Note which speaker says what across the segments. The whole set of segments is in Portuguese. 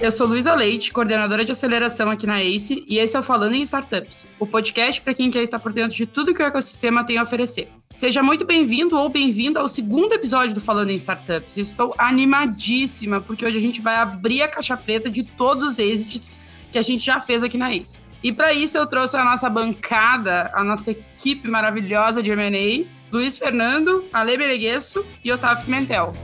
Speaker 1: Eu sou Luísa Leite, coordenadora de aceleração aqui na ACE, e esse é o Falando em Startups, o podcast para quem quer estar por dentro de tudo que o ecossistema tem a oferecer. Seja muito bem-vindo ou bem-vinda ao segundo episódio do Falando em Startups. Estou animadíssima, porque hoje a gente vai abrir a caixa preta de todos os êxitos que a gente já fez aqui na ACE. E para isso eu trouxe a nossa bancada, a nossa equipe maravilhosa de M&A, Luiz Fernando, Ale Bereguesso e Otávio Pimentel.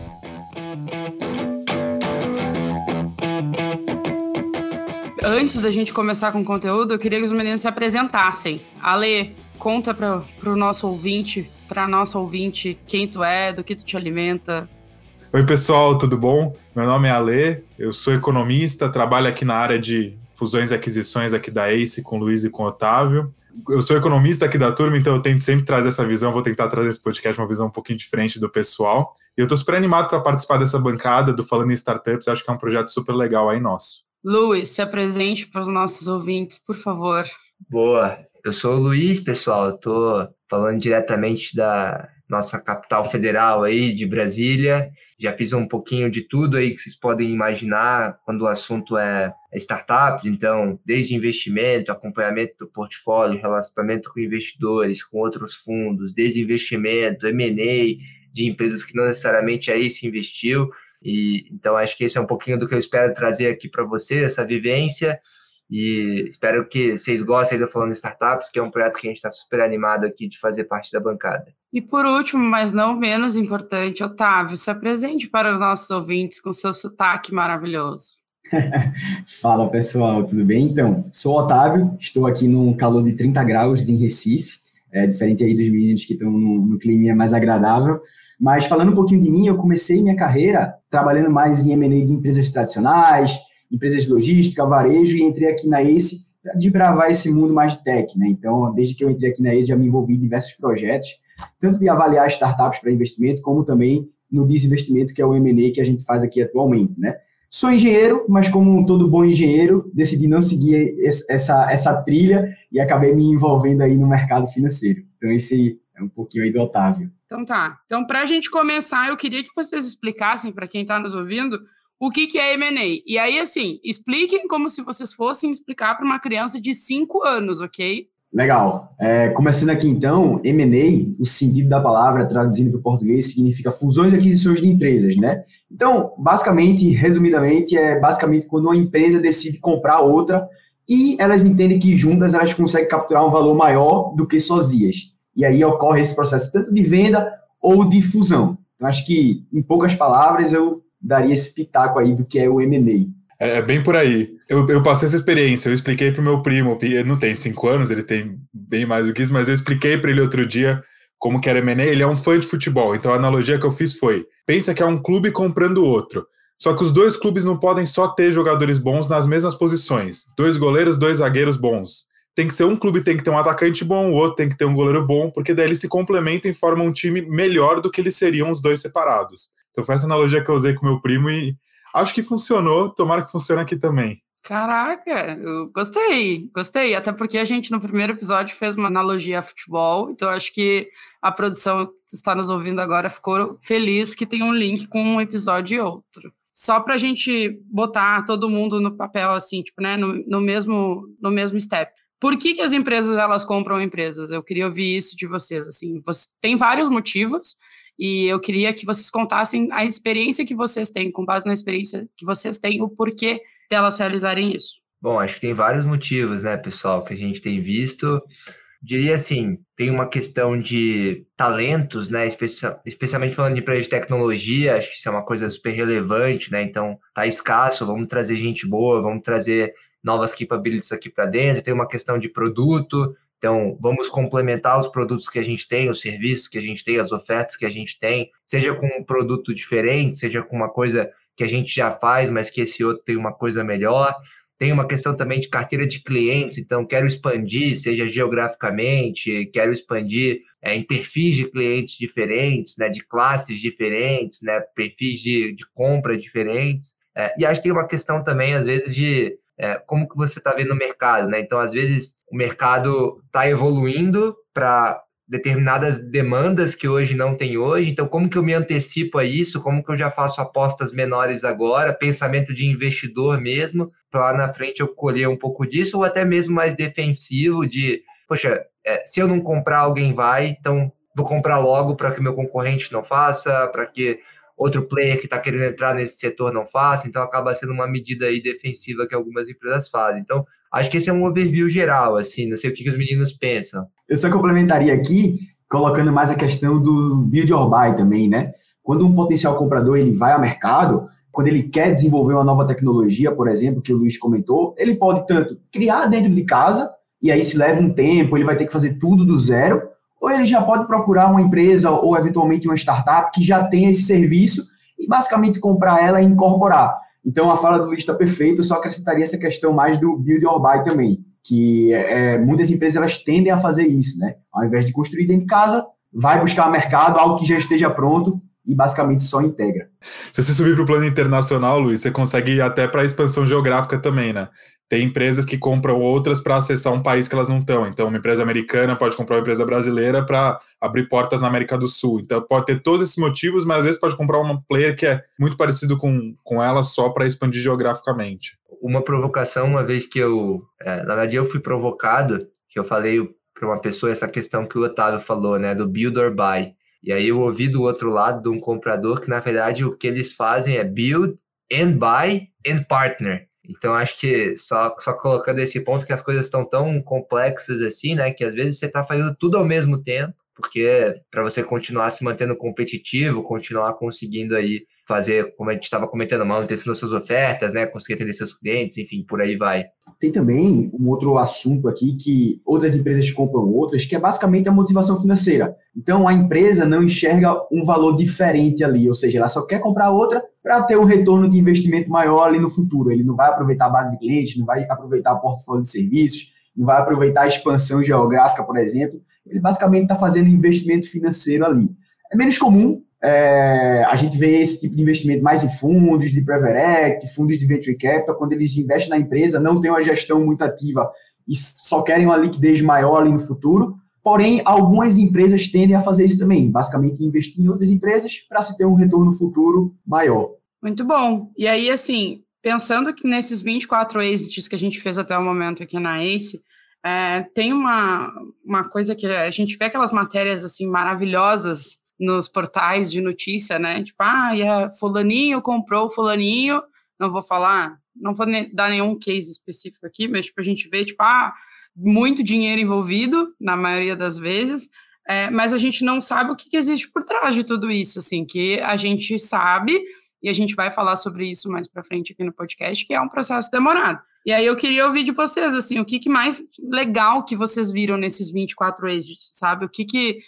Speaker 1: Antes da gente começar com o conteúdo, eu queria que os meninos se apresentassem. Ale, conta para o nosso ouvinte, para nossa ouvinte, quem tu é, do que tu te alimenta.
Speaker 2: Oi, pessoal, tudo bom? Meu nome é Ale, eu sou economista, trabalho aqui na área de fusões e aquisições aqui da ACE com o Luiz e com o Otávio. Eu sou economista aqui da turma, então eu tento sempre trazer essa visão, vou tentar trazer esse podcast uma visão um pouquinho diferente do pessoal. E eu estou super animado para participar dessa bancada do Falando em Startups, acho que é um projeto super legal aí nosso.
Speaker 1: Luiz, se apresente para os nossos ouvintes, por favor.
Speaker 3: Boa, eu sou o Luiz, pessoal, estou falando diretamente da nossa capital federal aí, de Brasília, já fiz um pouquinho de tudo aí que vocês podem imaginar quando o assunto é startups, então, desde investimento, acompanhamento do portfólio, relacionamento com investidores, com outros fundos, desinvestimento, M&A de empresas que não necessariamente aí se investiu. E então acho que esse é um pouquinho do que eu espero trazer aqui para vocês, essa vivência. E espero que vocês gostem do Falando Startups, que é um projeto que a gente está super animado aqui de fazer parte da bancada.
Speaker 1: E por último, mas não menos importante, Otávio, se apresente para os nossos ouvintes com seu sotaque maravilhoso.
Speaker 4: Fala pessoal, tudo bem? Então, sou o Otávio, estou aqui num calor de 30 graus em Recife, é, diferente aí dos meninos que estão no, no clima mais agradável. Mas falando um pouquinho de mim, eu comecei minha carreira trabalhando mais em M&A de empresas tradicionais, empresas de logística, varejo, e entrei aqui na ACE de bravar esse mundo mais de tech, né? Então, desde que eu entrei aqui na ACE, já me envolvi em diversos projetos, tanto de avaliar startups para investimento, como também no desinvestimento, que é o M&A que a gente faz aqui atualmente, né? Sou engenheiro, mas como todo bom engenheiro, decidi não seguir essa, essa trilha e acabei me envolvendo aí no mercado financeiro. Então, esse é um pouquinho aí do Otávio.
Speaker 1: Então tá. Então, para a gente começar, eu queria que vocês explicassem para quem está nos ouvindo o que, que é M&A. E aí, assim, expliquem como se vocês fossem explicar para uma criança de 5 anos, ok?
Speaker 4: Legal. É, começando aqui então, M&A, o sentido da palavra, traduzindo para o português, significa fusões e aquisições de empresas, né? Então, basicamente, resumidamente, é basicamente quando uma empresa decide comprar outra e elas entendem que juntas elas conseguem capturar um valor maior do que sozinhas. E aí ocorre esse processo tanto de venda ou de fusão. Então, acho que, em poucas palavras, eu daria esse pitaco aí do que é o M&A.
Speaker 2: É, é bem por aí. Eu, eu passei essa experiência, eu expliquei para o meu primo, ele não tem cinco anos, ele tem bem mais do que isso, mas eu expliquei para ele outro dia como que era M&A, ele é um fã de futebol, então a analogia que eu fiz foi, pensa que é um clube comprando outro, só que os dois clubes não podem só ter jogadores bons nas mesmas posições, dois goleiros, dois zagueiros bons. Tem que ser um clube tem que ter um atacante bom, o outro tem que ter um goleiro bom, porque daí eles se complementam e formam um time melhor do que eles seriam os dois separados. Então foi essa analogia que eu usei com meu primo e acho que funcionou, tomara que funcione aqui também.
Speaker 1: Caraca, eu gostei, gostei. Até porque a gente no primeiro episódio fez uma analogia a futebol, então acho que a produção que está nos ouvindo agora ficou feliz que tem um link com um episódio e outro. Só para a gente botar todo mundo no papel, assim, tipo, né, no, no, mesmo, no mesmo step. Por que, que as empresas elas compram empresas? Eu queria ouvir isso de vocês. Assim, você, tem vários motivos e eu queria que vocês contassem a experiência que vocês têm, com base na experiência que vocês têm, o porquê delas realizarem isso?
Speaker 3: Bom, acho que tem vários motivos, né, pessoal, que a gente tem visto. Diria assim, tem uma questão de talentos, né, especialmente falando de empresa de tecnologia, acho que isso é uma coisa super relevante, né, então tá escasso, vamos trazer gente boa, vamos trazer novas capabilities aqui para dentro, tem uma questão de produto, então, vamos complementar os produtos que a gente tem, os serviços que a gente tem, as ofertas que a gente tem, seja com um produto diferente, seja com uma coisa que a gente já faz, mas que esse outro tem uma coisa melhor. Tem uma questão também de carteira de clientes, então quero expandir, seja geograficamente, quero expandir é, em perfis de clientes diferentes, né, de classes diferentes, né, perfis de, de compra diferentes. É, e acho que tem uma questão também, às vezes, de é, como que você está vendo o mercado, né? Então, às vezes, o mercado está evoluindo para determinadas demandas que hoje não tem hoje. Então, como que eu me antecipo a isso? Como que eu já faço apostas menores agora? Pensamento de investidor mesmo, para lá na frente eu colher um pouco disso, ou até mesmo mais defensivo de, poxa, é, se eu não comprar, alguém vai, então vou comprar logo para que meu concorrente não faça, para que outro player que está querendo entrar nesse setor não faça, então acaba sendo uma medida aí defensiva que algumas empresas fazem. Então, acho que esse é um overview geral, assim, não sei o que, que os meninos pensam.
Speaker 4: Eu só complementaria aqui, colocando mais a questão do build or buy também, né? Quando um potencial comprador ele vai ao mercado, quando ele quer desenvolver uma nova tecnologia, por exemplo, que o Luiz comentou, ele pode tanto criar dentro de casa, e aí se leva um tempo, ele vai ter que fazer tudo do zero, ou ele já pode procurar uma empresa ou eventualmente uma startup que já tenha esse serviço e basicamente comprar ela e incorporar. Então a fala do Luiz está perfeita, só acrescentaria essa questão mais do build or buy também, que é, muitas empresas elas tendem a fazer isso, né? Ao invés de construir dentro de casa, vai buscar mercado, algo que já esteja pronto e basicamente só integra.
Speaker 2: Se você subir para o plano internacional, Luiz, você consegue ir até para a expansão geográfica também, né? Tem empresas que compram outras para acessar um país que elas não estão. Então, uma empresa americana pode comprar uma empresa brasileira para abrir portas na América do Sul. Então, pode ter todos esses motivos, mas às vezes pode comprar uma player que é muito parecido com, com ela só para expandir geograficamente.
Speaker 3: Uma provocação, uma vez que eu. É, na verdade, eu fui provocado, que eu falei para uma pessoa essa questão que o Otávio falou, né, do build or buy. E aí eu ouvi do outro lado de um comprador que, na verdade, o que eles fazem é build and buy and partner. Então, acho que só, só colocando esse ponto que as coisas estão tão complexas assim, né? Que às vezes você está fazendo tudo ao mesmo tempo, porque para você continuar se mantendo competitivo, continuar conseguindo aí fazer, como a gente estava comentando, manutenção das suas ofertas, né? Conseguir atender seus clientes, enfim, por aí vai.
Speaker 4: Tem também um outro assunto aqui que outras empresas compram outras, que é basicamente a motivação financeira. Então a empresa não enxerga um valor diferente ali, ou seja, ela só quer comprar outra para ter um retorno de investimento maior ali no futuro. Ele não vai aproveitar a base de clientes, não vai aproveitar o portfólio de serviços, não vai aproveitar a expansão geográfica, por exemplo. Ele basicamente está fazendo investimento financeiro ali. É menos comum, é, a gente vê esse tipo de investimento mais em fundos de equity, fundos de venture capital, quando eles investem na empresa, não tem uma gestão muito ativa e só querem uma liquidez maior ali no futuro. Porém, algumas empresas tendem a fazer isso também, basicamente investir em outras empresas para se ter um retorno futuro maior.
Speaker 1: Muito bom. E aí, assim, pensando que nesses 24 exits que a gente fez até o momento aqui na ACE, é, tem uma, uma coisa que a gente vê aquelas matérias assim maravilhosas nos portais de notícia, né? Tipo, ah, a fulaninho comprou fulaninho, não vou falar, não vou dar nenhum case específico aqui, mas tipo, a gente vê, tipo, ah, muito dinheiro envolvido, na maioria das vezes, é, mas a gente não sabe o que, que existe por trás de tudo isso, assim, que a gente sabe, e a gente vai falar sobre isso mais para frente aqui no podcast, que é um processo demorado. E aí eu queria ouvir de vocês, assim, o que, que mais legal que vocês viram nesses 24 exits, sabe? O que que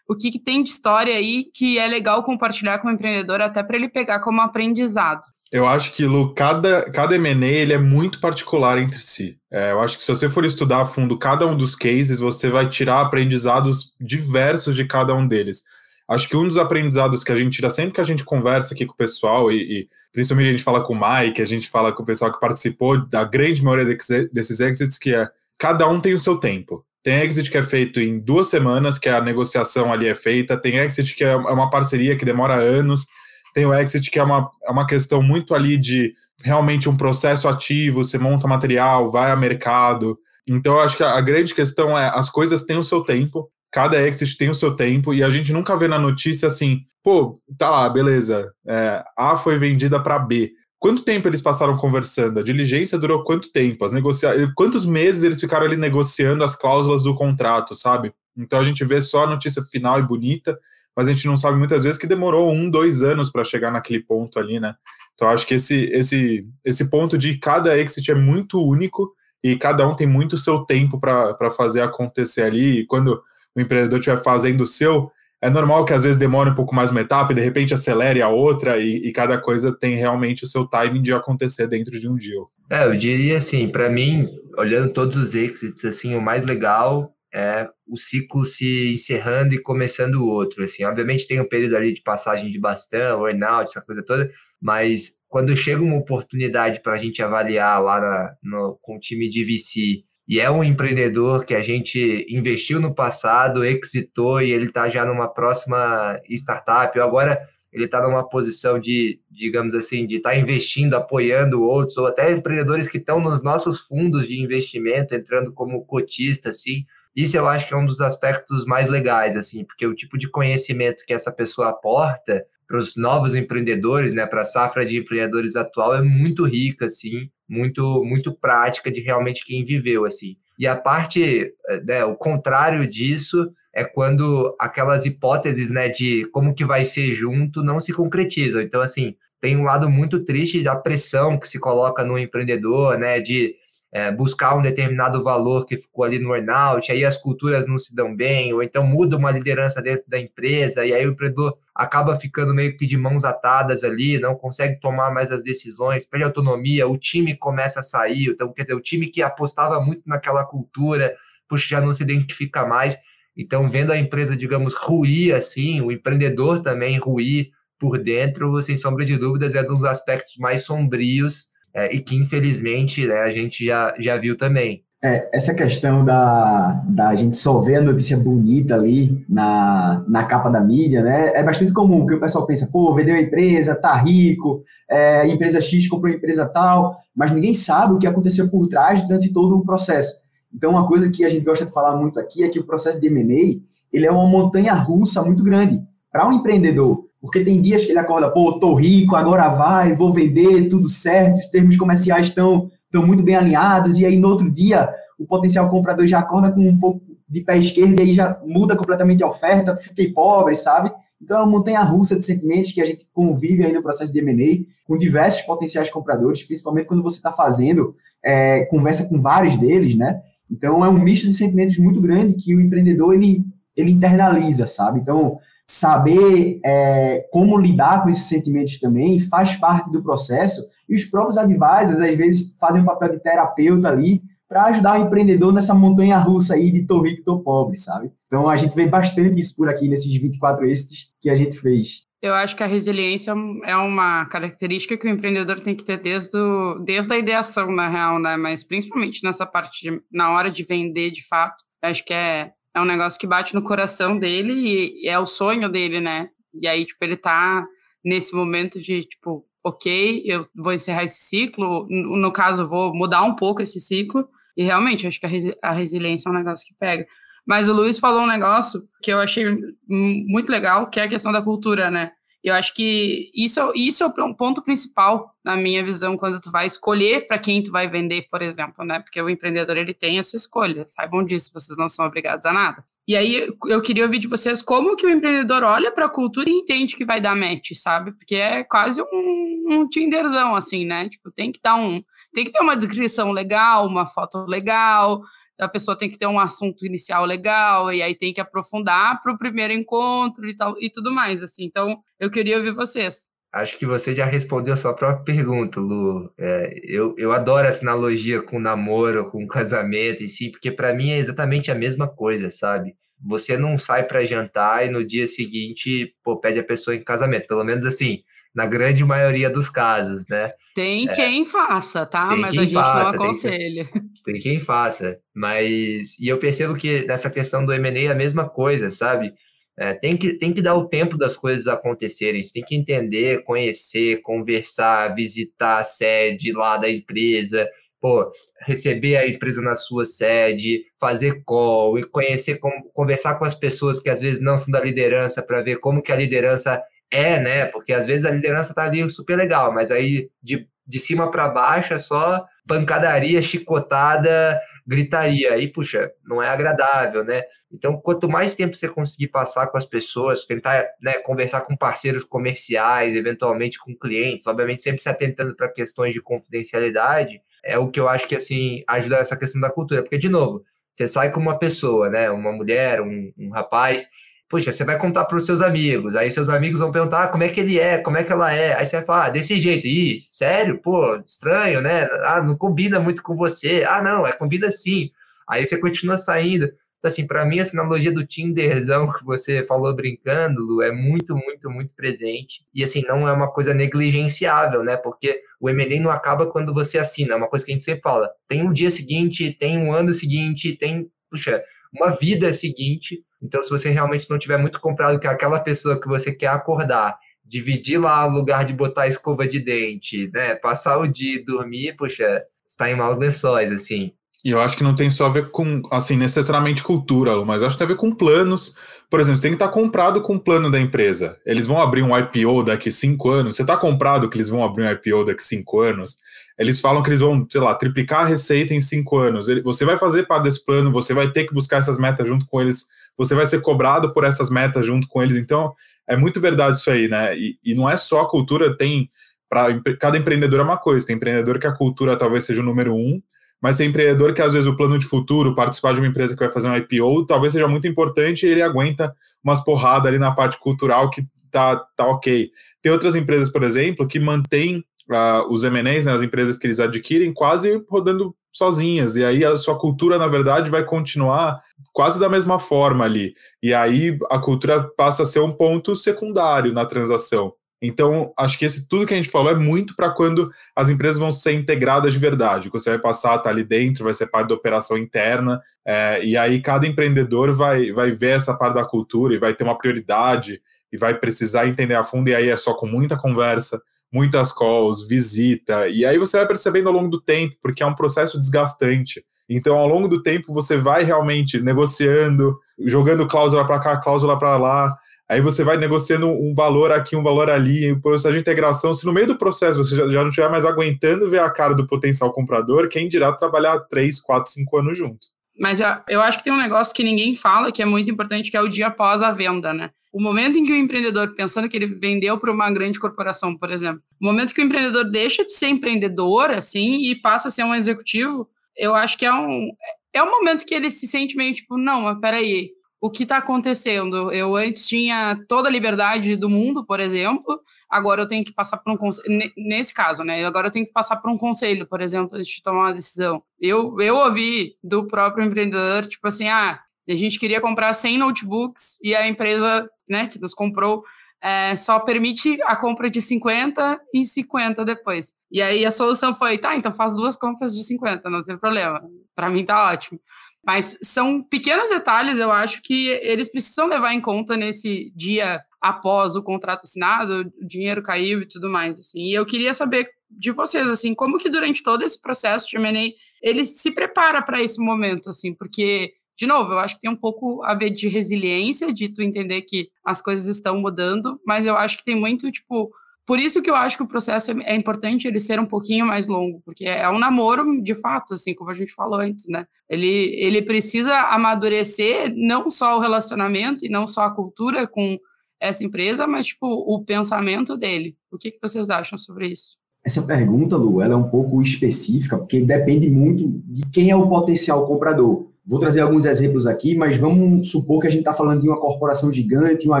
Speaker 1: o que, que tem de história aí que é legal compartilhar com o empreendedor, até para ele pegar como aprendizado.
Speaker 2: Eu acho que, Lu, cada, cada M&A ele é muito particular entre si. É, eu acho que se você for estudar a fundo cada um dos cases, você vai tirar aprendizados diversos de cada um deles. Acho que um dos aprendizados que a gente tira sempre que a gente conversa aqui com o pessoal, e, e principalmente a gente fala com o Mike, a gente fala com o pessoal que participou da grande maioria desses exits, que é cada um tem o seu tempo. Tem exit que é feito em duas semanas, que a negociação ali é feita. Tem exit que é uma parceria que demora anos. Tem o exit que é uma, é uma questão muito ali de realmente um processo ativo. Você monta material, vai a mercado. Então, eu acho que a grande questão é as coisas têm o seu tempo. Cada exit tem o seu tempo e a gente nunca vê na notícia assim, pô, tá lá, beleza. É, a foi vendida para B. Quanto tempo eles passaram conversando? A diligência durou quanto tempo? As negocia... Quantos meses eles ficaram ali negociando as cláusulas do contrato, sabe? Então a gente vê só a notícia final e bonita, mas a gente não sabe muitas vezes que demorou um, dois anos para chegar naquele ponto ali, né? Então acho que esse, esse, esse ponto de cada exit é muito único e cada um tem muito seu tempo para fazer acontecer ali. E quando o empreendedor estiver fazendo o seu, é normal que às vezes demore um pouco mais uma etapa e de repente acelere a outra e, e cada coisa tem realmente o seu timing de acontecer dentro de um deal.
Speaker 3: É, eu diria assim, para mim, olhando todos os exits, assim, o mais legal é o ciclo se encerrando e começando o outro, assim, obviamente tem um período ali de passagem de bastão, earnout, essa coisa toda, mas quando chega uma oportunidade para a gente avaliar lá na, no, com o time de VC e é um empreendedor que a gente investiu no passado, exitou e ele está já numa próxima startup. Agora ele está numa posição de, digamos assim, de estar tá investindo, apoiando outros, ou até empreendedores que estão nos nossos fundos de investimento, entrando como cotista, assim. Isso eu acho que é um dos aspectos mais legais, assim, porque o tipo de conhecimento que essa pessoa aporta para os novos empreendedores, né, para a safra de empreendedores atual é muito rica, assim, muito muito prática de realmente quem viveu, assim. E a parte, eh, né, o contrário disso é quando aquelas hipóteses, né, de como que vai ser junto não se concretizam. Então, assim, tem um lado muito triste da pressão que se coloca no empreendedor, né, de é, buscar um determinado valor que ficou ali no earnout, aí as culturas não se dão bem, ou então muda uma liderança dentro da empresa, e aí o empreendedor acaba ficando meio que de mãos atadas ali, não consegue tomar mais as decisões, perde autonomia, o time começa a sair, então, quer dizer, o time que apostava muito naquela cultura, puxa, já não se identifica mais, então, vendo a empresa, digamos, ruir assim, o empreendedor também ruir por dentro, sem sombra de dúvidas, é um dos aspectos mais sombrios é, e que infelizmente né, a gente já, já viu também.
Speaker 4: É, essa questão da, da gente só ver a notícia bonita ali na, na capa da mídia, né? É bastante comum que o pessoal pensa, pô, vendeu a empresa, tá rico, é, empresa X comprou empresa tal, mas ninguém sabe o que aconteceu por trás durante todo o processo. Então, uma coisa que a gente gosta de falar muito aqui é que o processo de M&A, ele é uma montanha russa muito grande para um empreendedor. Porque tem dias que ele acorda, pô, tô rico, agora vai, vou vender, tudo certo, os termos comerciais estão estão muito bem alinhados, e aí no outro dia o potencial comprador já acorda com um pouco de pé esquerdo e aí já muda completamente a oferta, fiquei pobre, sabe? Então é uma montanha russa de sentimentos que a gente convive aí no processo de M&A com diversos potenciais compradores, principalmente quando você está fazendo, é, conversa com vários deles, né? Então é um misto de sentimentos muito grande que o empreendedor ele, ele internaliza, sabe? Então saber é, como lidar com esses sentimentos também faz parte do processo e os próprios advisors às vezes fazem um papel de terapeuta ali para ajudar o empreendedor nessa montanha russa aí de tô rico, tô pobre, sabe? Então a gente vê bastante isso por aqui nesses 24 êxitos que a gente fez.
Speaker 1: Eu acho que a resiliência é uma característica que o empreendedor tem que ter desde, o, desde a ideação, na real, né? Mas principalmente nessa parte, de, na hora de vender de fato. Acho que é, é um negócio que bate no coração dele e, e é o sonho dele, né? E aí, tipo, ele tá nesse momento de, tipo, ok, eu vou encerrar esse ciclo, no, caso, vou mudar um pouco esse ciclo, e realmente, acho que a, resi a resiliência é um negócio que pega. Mas o Luiz falou um negócio que eu achei muito legal, que é a questão da cultura, né? Eu acho que isso, isso é o ponto principal na minha visão quando tu vai escolher para quem tu vai vender, por exemplo, né? Porque o empreendedor ele tem essa escolha, saibam disso, vocês não são obrigados a nada. E aí eu queria ouvir de vocês como que o empreendedor olha para a cultura e entende que vai dar match, sabe? Porque é quase um, um Tinderzão assim, né? Tipo, tem que dar um, tem que ter uma descrição legal, uma foto legal, a pessoa tem que ter um assunto inicial legal e aí tem que aprofundar para o primeiro encontro e tal e tudo mais assim. Então, eu queria ouvir vocês.
Speaker 3: Acho que você já respondeu a sua própria pergunta, Lu. É, eu, eu adoro essa analogia com namoro, com casamento, e sim, porque para mim é exatamente a mesma coisa, sabe? Você não sai para jantar e no dia seguinte pô, pede a pessoa em casamento. Pelo menos assim, na grande maioria dos casos, né?
Speaker 1: Tem é, quem faça, tá? Mas a gente faça, não aconselha.
Speaker 3: Tem, tem, quem faça. Mas. E eu percebo que nessa questão do MA é a mesma coisa, sabe? É, tem, que, tem que dar o tempo das coisas acontecerem. Você tem que entender, conhecer, conversar, visitar a sede lá da empresa, pô, receber a empresa na sua sede, fazer call e conhecer, conversar com as pessoas que às vezes não são da liderança para ver como que a liderança é, né? Porque às vezes a liderança tá ali super legal, mas aí de, de cima para baixo é só pancadaria, chicotada, gritaria. Aí, puxa, não é agradável, né? Então, quanto mais tempo você conseguir passar com as pessoas, tentar né, conversar com parceiros comerciais, eventualmente com clientes, obviamente sempre se atentando para questões de confidencialidade, é o que eu acho que assim ajuda essa questão da cultura. Porque, de novo, você sai com uma pessoa, né? Uma mulher, um, um rapaz, Puxa, você vai contar para os seus amigos, aí seus amigos vão perguntar ah, como é que ele é, como é que ela é. Aí você vai falar, ah, desse jeito. Ih, sério? Pô, estranho, né? Ah, não combina muito com você. Ah, não, é combina sim. Aí você continua saindo. Então, assim, para mim, essa analogia do Tinderzão que você falou brincando, Lu, é muito, muito, muito presente. E, assim, não é uma coisa negligenciável, né? Porque o M&A não acaba quando você assina. É uma coisa que a gente sempre fala. Tem um dia seguinte, tem um ano seguinte, tem, puxa, uma vida seguinte. Então, se você realmente não tiver muito comprado com aquela pessoa que você quer acordar, dividir lá o lugar de botar a escova de dente, né? Passar o dia e dormir, puxa, está em maus lençóis, assim.
Speaker 2: E eu acho que não tem só a ver com, assim, necessariamente cultura, mas acho que tem a ver com planos. Por exemplo, você tem que estar comprado com o plano da empresa. Eles vão abrir um IPO daqui cinco anos. Você está comprado que eles vão abrir um IPO daqui cinco anos? Eles falam que eles vão, sei lá, triplicar a receita em cinco anos. Você vai fazer parte desse plano, você vai ter que buscar essas metas junto com eles, você vai ser cobrado por essas metas junto com eles. Então, é muito verdade isso aí, né? E, e não é só a cultura, tem. Para cada empreendedor é uma coisa. Tem empreendedor que a cultura talvez seja o número um mas tem empreendedor que às vezes o plano de futuro, participar de uma empresa que vai fazer um IPO, talvez seja muito importante e ele aguenta umas porradas ali na parte cultural que tá, tá ok. Tem outras empresas, por exemplo, que mantêm uh, os M&As, né, as empresas que eles adquirem, quase rodando sozinhas, e aí a sua cultura, na verdade, vai continuar quase da mesma forma ali. E aí a cultura passa a ser um ponto secundário na transação. Então, acho que esse tudo que a gente falou é muito para quando as empresas vão ser integradas de verdade. Você vai passar a estar ali dentro, vai ser parte da operação interna, é, e aí cada empreendedor vai, vai ver essa parte da cultura e vai ter uma prioridade e vai precisar entender a fundo, e aí é só com muita conversa, muitas calls, visita, e aí você vai percebendo ao longo do tempo, porque é um processo desgastante. Então, ao longo do tempo, você vai realmente negociando, jogando cláusula para cá, cláusula para lá, Aí você vai negociando um valor aqui, um valor ali, o processo de integração. Se no meio do processo você já, não estiver mais aguentando ver a cara do potencial comprador, quem dirá trabalhar 3, 4, 5 anos junto.
Speaker 1: Mas eu acho que tem um negócio que ninguém fala, que é muito importante, que é o dia após a venda, né? O momento em que o empreendedor, pensando que ele vendeu para uma grande corporação, por exemplo, o momento que o empreendedor deixa de ser empreendedor, assim, e passa a ser um executivo, eu acho que é um, é um momento que ele se sente meio tipo, não, mas peraí, o que está acontecendo. Eu antes tinha toda a liberdade do mundo, por exemplo, agora eu tenho que passar por um conselho, nesse caso, né? Agora eu tenho que passar por um conselho, por exemplo, antes de tomar uma decisão. Eu, eu ouvi do próprio empreendedor, tipo assim, ah, a gente queria comprar 100 notebooks e a empresa, né, que nos comprou, é, só permite a compra de 50 e 50 depois. E aí a solução foi, tá, então faz duas compras de 50, não tem problema. Para mim tá ótimo. Mas são pequenos detalhes, eu acho, que eles precisam levar em conta nesse dia após o contrato assinado, o dinheiro caiu e tudo mais, assim. E eu queria saber de vocês, assim, como que durante todo esse processo de M&A, ele se prepara para esse momento, assim, porque, de novo, eu acho que tem um pouco a ver de resiliência, de tu entender que as coisas estão mudando, mas eu acho que tem muito, tipo, por isso que eu acho que o processo é, é importante ele ser um pouquinho mais longo, porque é um namoro de fato, assim, como a gente falou antes, né? Ele, ele precisa amadurecer não só o relacionamento e não só a cultura com essa empresa, mas, tipo, o pensamento dele. O que, que vocês acham sobre isso?
Speaker 4: Essa pergunta, Lu, ela é um pouco específica, porque depende muito de quem é o potencial comprador. Vou trazer alguns exemplos aqui, mas vamos supor que a gente está falando de uma corporação gigante, uma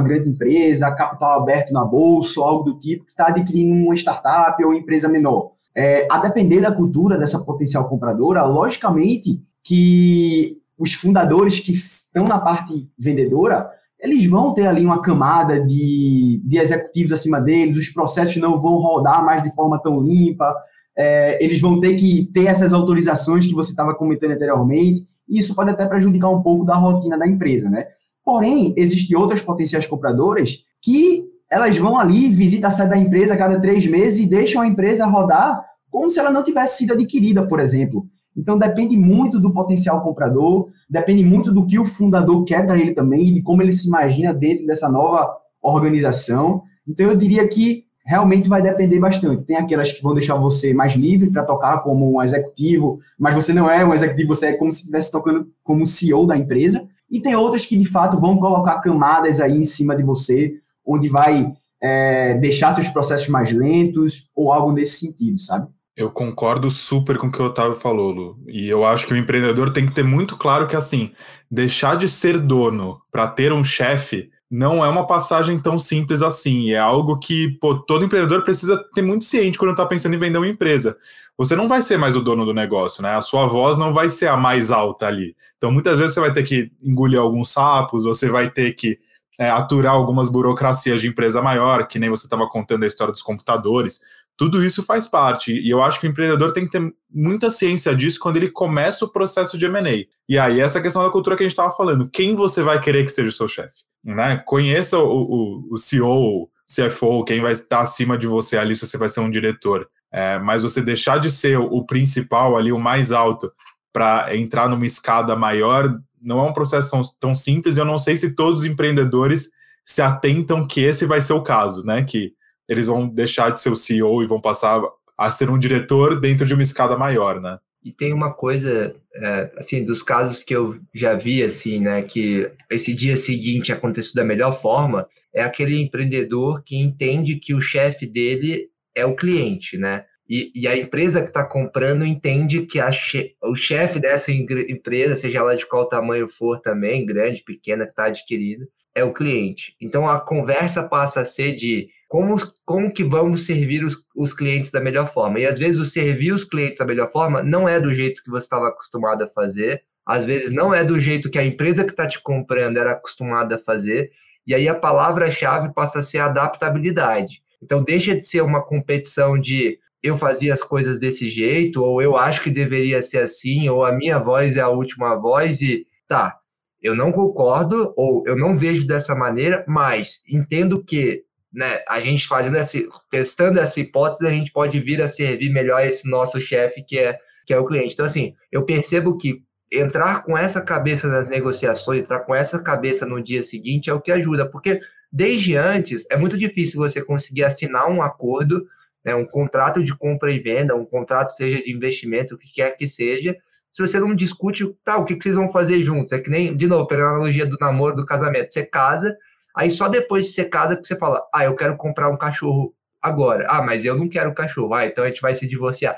Speaker 4: grande empresa, capital aberto na bolsa, algo do tipo, que está adquirindo uma startup ou uma empresa menor. É, a depender da cultura dessa potencial compradora, logicamente que os fundadores que estão na parte vendedora, eles vão ter ali uma camada de, de executivos acima deles, os processos não vão rodar mais de forma tão limpa, é, eles vão ter que ter essas autorizações que você estava comentando anteriormente, e isso pode até prejudicar um pouco da rotina da empresa, né? Porém, existem outras potenciais compradoras que elas vão ali, visitam a sede da empresa a cada três meses e deixam a empresa rodar como se ela não tivesse sido adquirida, por exemplo. Então, depende muito do potencial comprador, depende muito do que o fundador quer para ele também, de como ele se imagina dentro dessa nova organização. Então, eu diria que realmente vai depender bastante. Tem aquelas que vão deixar você mais livre para tocar como um executivo, mas você não é um executivo, você é como se estivesse tocando como CEO da empresa. E tem outras que de fato vão colocar camadas aí em cima de você, onde vai é, deixar seus processos mais lentos ou algo nesse sentido, sabe?
Speaker 2: Eu concordo super com o que o Otávio falou, Lu. E eu acho que o empreendedor tem que ter muito claro que, assim, deixar de ser dono para ter um chefe não é uma passagem tão simples assim. É algo que pô, todo empreendedor precisa ter muito ciente quando está pensando em vender uma empresa. você não vai ser mais o dono do negócio, né? A sua voz não vai ser a mais alta ali. Então, muitas vezes você vai ter que engolir alguns sapos, você vai ter que é, aturar algumas burocracias de empresa maior, que nem você estava contando a história dos computadores. Tudo isso faz parte. E eu acho que o empreendedor tem que ter muita ciência disso quando ele começa o processo de M&A. E aí, essa questão da cultura que a gente estava falando. Quem você vai querer que seja o seu chefe? Né? Conheça o, o, o CEO, CFO, quem vai estar acima de você ali se você vai ser um diretor. É, mas você deixar de ser o principal ali, o mais alto, para entrar numa escada maior, não é um processo tão, tão simples. Eu não sei se todos os empreendedores se atentam que esse vai ser o caso, né? Que eles vão deixar de ser o CEO e vão passar a ser um diretor dentro de uma escada maior, né?
Speaker 3: E tem uma coisa, é, assim, dos casos que eu já vi, assim, né, que esse dia seguinte aconteceu da melhor forma, é aquele empreendedor que entende que o chefe dele é o cliente, né? E, e a empresa que está comprando entende que che, o chefe dessa empresa, seja ela de qual tamanho for também, grande, pequena, que está adquirida, é o cliente. Então a conversa passa a ser de como, como que vamos servir os, os clientes da melhor forma. E às vezes o servir os clientes da melhor forma não é do jeito que você estava acostumado a fazer, às vezes não é do jeito que a empresa que está te comprando era acostumada a fazer, e aí a palavra-chave passa a ser adaptabilidade. Então deixa de ser uma competição de eu fazia as coisas desse jeito, ou eu acho que deveria ser assim, ou a minha voz é a última voz, e tá, eu não concordo, ou eu não vejo dessa maneira, mas entendo que né, a gente fazendo essa, testando essa hipótese, a gente pode vir a servir melhor esse nosso chefe, que é, que é o cliente. Então, assim, eu percebo que entrar com essa cabeça nas negociações, entrar com essa cabeça no dia seguinte é o que ajuda, porque desde antes é muito difícil você conseguir assinar um acordo, né, um contrato de compra e venda, um contrato seja de investimento, o que quer que seja, se você não discute, tá, o que, que vocês vão fazer juntos? É que nem, de novo, pegando a analogia do namoro, do casamento, você casa, aí só depois de casa que você fala, ah, eu quero comprar um cachorro agora. Ah, mas eu não quero cachorro. Ah, então a gente vai se divorciar.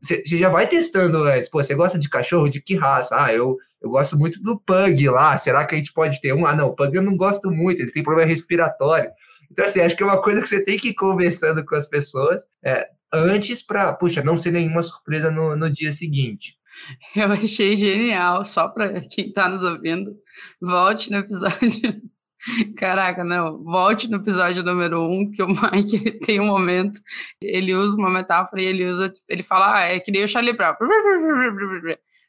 Speaker 3: Você já vai testando antes. Pô, você gosta de cachorro? De que raça? Ah, eu, eu gosto muito do pug lá. Será que a gente pode ter um? Ah, não, pug eu não gosto muito. Ele tem problema respiratório. Então, assim, acho que é uma coisa que você tem que ir conversando com as pessoas é, antes para, puxa, não ser nenhuma surpresa no, no dia seguinte.
Speaker 1: Eu achei genial, só para quem está nos ouvindo, volte no episódio. Caraca, não, volte no episódio número um, que o Mike tem um momento, ele usa uma metáfora e ele usa, ele fala, ah, é que nem o Charlie Brown,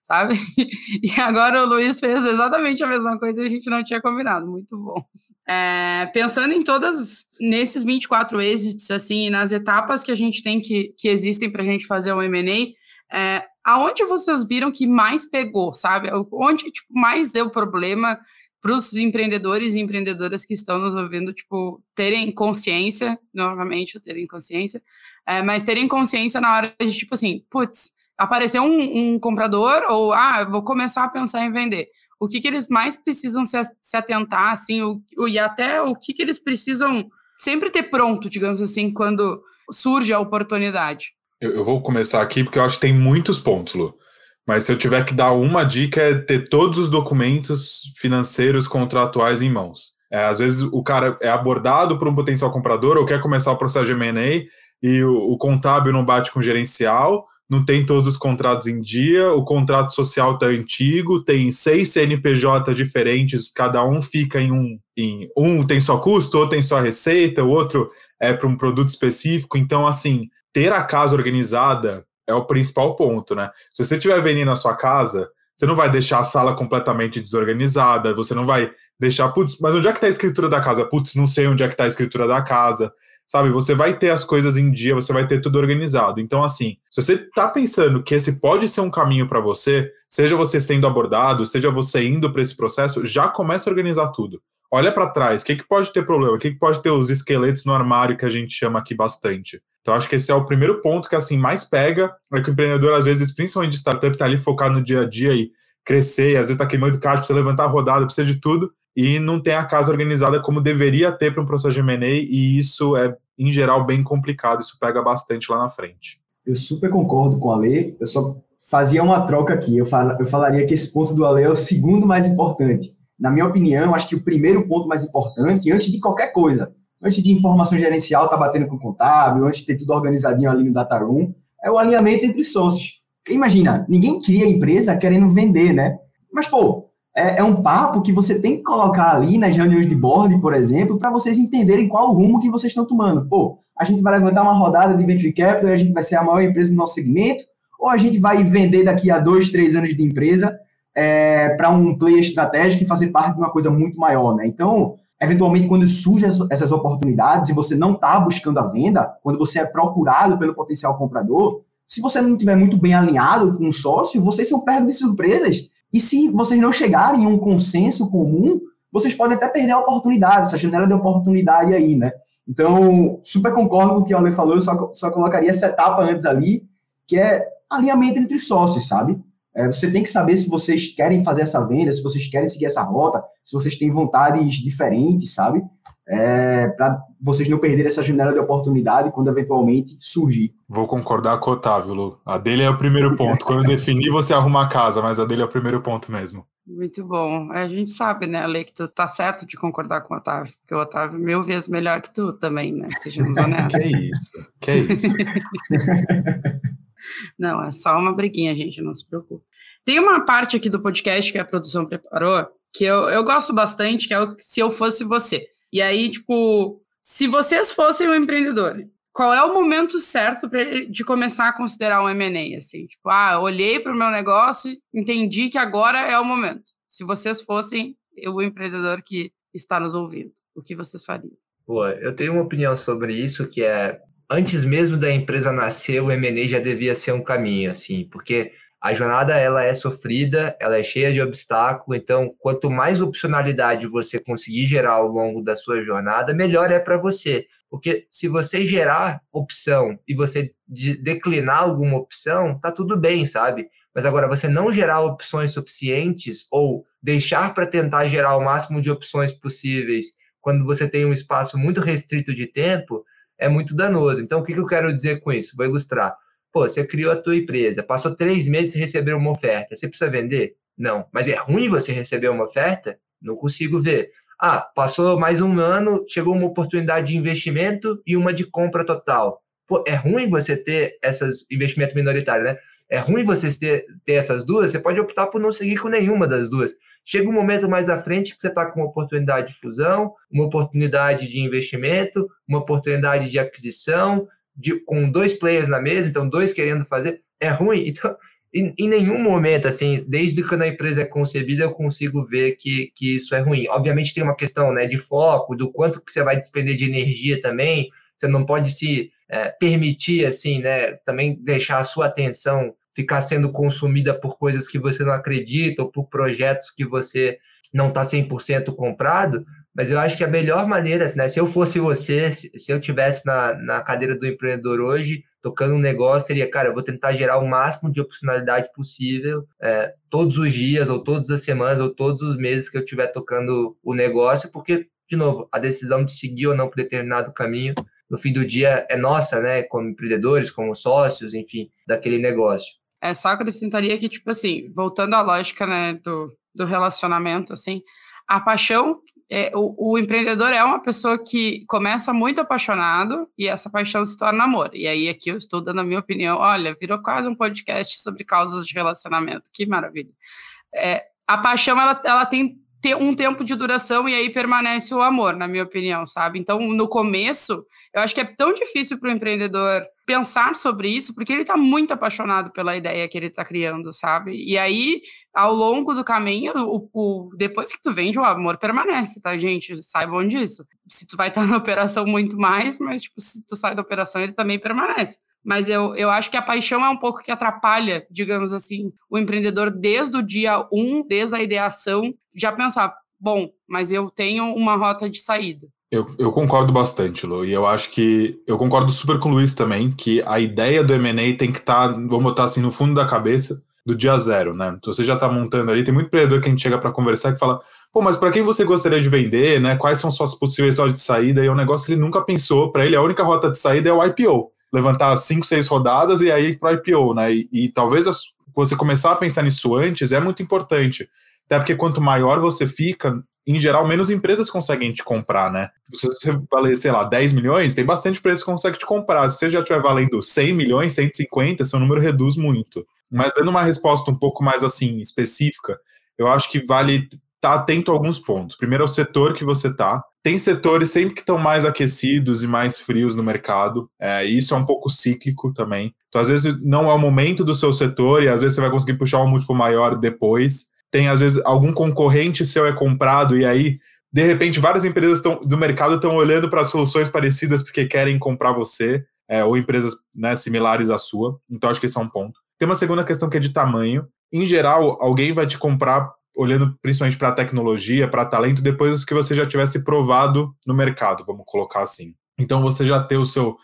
Speaker 1: sabe? E agora o Luiz fez exatamente a mesma coisa e a gente não tinha combinado, muito bom. É, pensando em todas, nesses 24 exits, assim, nas etapas que a gente tem que, que existem para a gente fazer o M&A, é, aonde vocês viram que mais pegou, sabe? Onde tipo, mais deu problema para os empreendedores e empreendedoras que estão nos ouvindo, tipo, terem consciência, novamente, terem consciência, é, mas terem consciência na hora de, tipo assim, putz, apareceu um, um, comprador, ou, ah, vou começar a pensar em vender. O que, que eles mais precisam se, se atentar, assim, o, o, e até o que, que eles precisam sempre ter pronto, digamos assim, quando surge a oportunidade.
Speaker 2: Eu, eu, vou começar aqui porque eu acho que tem muitos pontos, Lu. Mas se eu tiver que dar uma dica é ter todos os documentos financeiros contratuais em mãos. É, às vezes o cara é abordado por um potencial comprador ou quer começar o processo de M&A e o, o contábil não bate com o gerencial, não tem todos os contratos em dia, o contrato social está antigo, tem seis CNPJ diferentes, cada um fica em um, em um tem só custo, outro tem só receita, o outro é para um produto específico. Então, assim, ter a casa organizada é o principal ponto, né? Se você estiver vendendo na sua casa, você não vai deixar a sala completamente desorganizada, você não vai deixar, putz, mas onde é que está a escritura da casa? Putz, não sei onde é que está a escritura da casa. Sabe, você vai ter as coisas em dia, você vai ter tudo organizado. Então, assim, se você está pensando que esse pode ser um caminho para você, seja você sendo abordado, seja você indo para esse processo, já começa a organizar tudo olha para trás, o que, que pode ter problema? O que, que pode ter os esqueletos no armário que a gente chama aqui bastante? Então, acho que esse é o primeiro ponto que assim mais pega, é que o empreendedor, às vezes, principalmente de startup, está ali focado no dia a dia e crescer, e às vezes está queimando caixa, precisa levantar a rodada, precisa de tudo, e não tem a casa organizada como deveria ter para um processo de M&A, e isso é, em geral, bem complicado, isso pega bastante lá na frente.
Speaker 4: Eu super concordo com a Lê, eu só fazia uma troca aqui, eu, fal eu falaria que esse ponto do Ale é o segundo mais importante. Na minha opinião, acho que o primeiro ponto mais importante, antes de qualquer coisa, antes de informação gerencial estar tá batendo com o contábil, antes de ter tudo organizadinho ali no data room, é o alinhamento entre sócios. Imagina, ninguém cria empresa querendo vender, né? Mas, pô, é, é, um papo que você tem que colocar ali nas reuniões de board, por exemplo, para vocês entenderem qual o rumo que vocês estão tomando. Pô, a gente vai levantar uma rodada de venture capital e a gente vai ser a maior empresa do nosso segmento, ou a gente vai vender daqui a dois, três anos de empresa é, para um player estratégico e fazer parte de uma coisa muito maior, né? Então, eventualmente, quando surgem essas oportunidades e você não está buscando a venda, quando você é procurado pelo potencial comprador, se você não estiver muito bem alinhado com o sócio, vocês são pegos de surpresas e se vocês não chegarem em um consenso comum, vocês podem até perder a oportunidade, essa janela de oportunidade aí, né? Então, super concordo com o que o Ale falou, eu só, só colocaria essa etapa antes ali, que é alinhamento entre os sócios, sabe? É, você tem que saber se vocês querem fazer essa venda, se vocês querem seguir essa rota, se vocês têm vontades diferentes, sabe? é, para vocês não perderem essa janela de oportunidade quando eventualmente surgir.
Speaker 2: Vou concordar com o Otávio, Lu. A dele é o primeiro ponto. Quando definir, você arruma a casa, mas a dele é o primeiro ponto mesmo.
Speaker 1: Muito bom. A gente sabe, né, Ale, que tu tá certo de concordar com o Otávio, porque o Otávio é mil vezes melhor que tu também, né? Sejamos honestos.
Speaker 2: que isso, que isso.
Speaker 1: não, é só uma briguinha, gente, não se preocupe. Tem uma parte aqui do podcast que a produção preparou, que eu, eu gosto bastante, que é o Se Eu Fosse Você. E aí, tipo, se vocês fossem um empreendedor, qual é o momento certo de começar a considerar um M&A? Assim, tipo, ah, olhei para o meu negócio, entendi que agora é o momento. Se vocês fossem o empreendedor que está nos ouvindo, o que vocês fariam?
Speaker 3: Pô, eu tenho uma opinião sobre isso que é antes mesmo da empresa nascer, o M&A já devia ser um caminho, assim, porque a jornada ela é sofrida, ela é cheia de obstáculos, então quanto mais opcionalidade você conseguir gerar ao longo da sua jornada, melhor é para você. Porque se você gerar opção e você declinar alguma opção, tá tudo bem, sabe? Mas agora você não gerar opções suficientes ou deixar para tentar gerar o máximo de opções possíveis quando você tem um espaço muito restrito de tempo, é muito danoso. Então, o que eu quero dizer com isso? Vou ilustrar Pô, você criou a tua empresa, passou três meses e recebeu uma oferta. Você precisa vender? Não. Mas é ruim você receber uma oferta? Não consigo ver. Ah, passou mais um ano, chegou uma oportunidade de investimento e uma de compra total. Pô, é ruim você ter esses investimento minoritário, né? É ruim você ter, ter essas duas, você pode optar por não seguir com nenhuma das duas. Chega um momento mais à frente que você está com uma oportunidade de fusão, uma oportunidade de investimento, uma oportunidade de aquisição, de, com dois players na mesa, então dois querendo fazer, é ruim. Então, em, em, nenhum momento, assim, desde quando a empresa é concebida, eu consigo ver que, que isso é ruim. Obviamente tem uma questão né, de foco, do quanto que você vai despender de energia também. Você não pode se é, permitir, assim, né, também deixar a sua atenção ficar sendo consumida por coisas que você não acredita ou por projetos que você não está 100% comprado, mas eu acho que a melhor maneira, né, se eu fosse você, se, eu tivesse na, na cadeira do empreendedor hoje, tocando um negócio, seria, cara, eu vou tentar gerar o máximo de opcionalidade possível é, todos os dias, ou todas as semanas, ou todos os meses que eu estiver tocando o negócio, porque, de novo, a decisão de seguir ou não por determinado caminho, no fim do dia, é nossa, né, como empreendedores, como sócios, enfim, daquele negócio.
Speaker 1: É, só acrescentaria que, tipo assim, voltando à lógica, né, do, do relacionamento, assim, a paixão é, o, o, empreendedor é uma pessoa que começa muito apaixonado e essa paixão se torna amor. E aí aqui eu estou dando a minha opinião. Olha, virou quase um podcast sobre causas de relacionamento. Que maravilha. É, a paixão ela, ela tem ter um tempo de duração e aí permanece o amor, na minha opinião, sabe? Então, no começo, eu acho que é tão difícil para o empreendedor pensar sobre isso, porque ele está muito apaixonado pela ideia que ele está criando, sabe? E aí, ao longo do caminho, o, o, depois que tu vende, o amor permanece, tá, gente? Saibam disso. Se tu vai estar tá na operação muito mais, mas, tipo, se tu sai da operação, ele também permanece. Mas eu, eu acho que a paixão é um pouco que atrapalha, digamos assim, o empreendedor desde o dia um, desde a ideação, já pensar, bom, mas eu tenho uma rota de saída.
Speaker 2: Eu, eu concordo bastante, Lu, e eu acho que eu concordo super com o Luiz também, que a ideia do M&A tem que estar, tá, vamos botar assim, no fundo da cabeça do dia zero, né? Então você já está montando ali, tem muito empreendedor que a gente chega para conversar e fala, pô, mas para quem você gostaria de vender, né? Quais são suas possíveis rotas de saída? E é um negócio que ele nunca pensou, para ele a única rota de saída é o IPO levantar cinco, seis rodadas e aí para IPO, né? E, e talvez você começar a pensar nisso antes é muito importante. Até porque quanto maior você fica, em geral, menos empresas conseguem te comprar, né? Se você valer, sei lá, 10 milhões, tem bastante empresas que conseguem te comprar. Se você já estiver valendo 100 milhões, 150, seu número reduz muito. Mas dando uma resposta um pouco mais assim, específica, eu acho que vale estar tá atento a alguns pontos. Primeiro é o setor que você está. Tem setores sempre que estão mais aquecidos e mais frios no mercado. É, isso é um pouco cíclico também. Então, às vezes, não é o momento do seu setor e às vezes você vai conseguir puxar um múltiplo maior depois. Tem, às vezes, algum concorrente seu é comprado e aí, de repente, várias empresas tão, do mercado estão olhando para soluções parecidas porque querem comprar você, é, ou empresas né, similares à sua. Então, acho que esse é um ponto. Tem uma segunda questão que é de tamanho. Em geral, alguém vai te comprar olhando principalmente para tecnologia, para talento, depois que você já tivesse provado no mercado, vamos colocar assim. Então você já ter o seu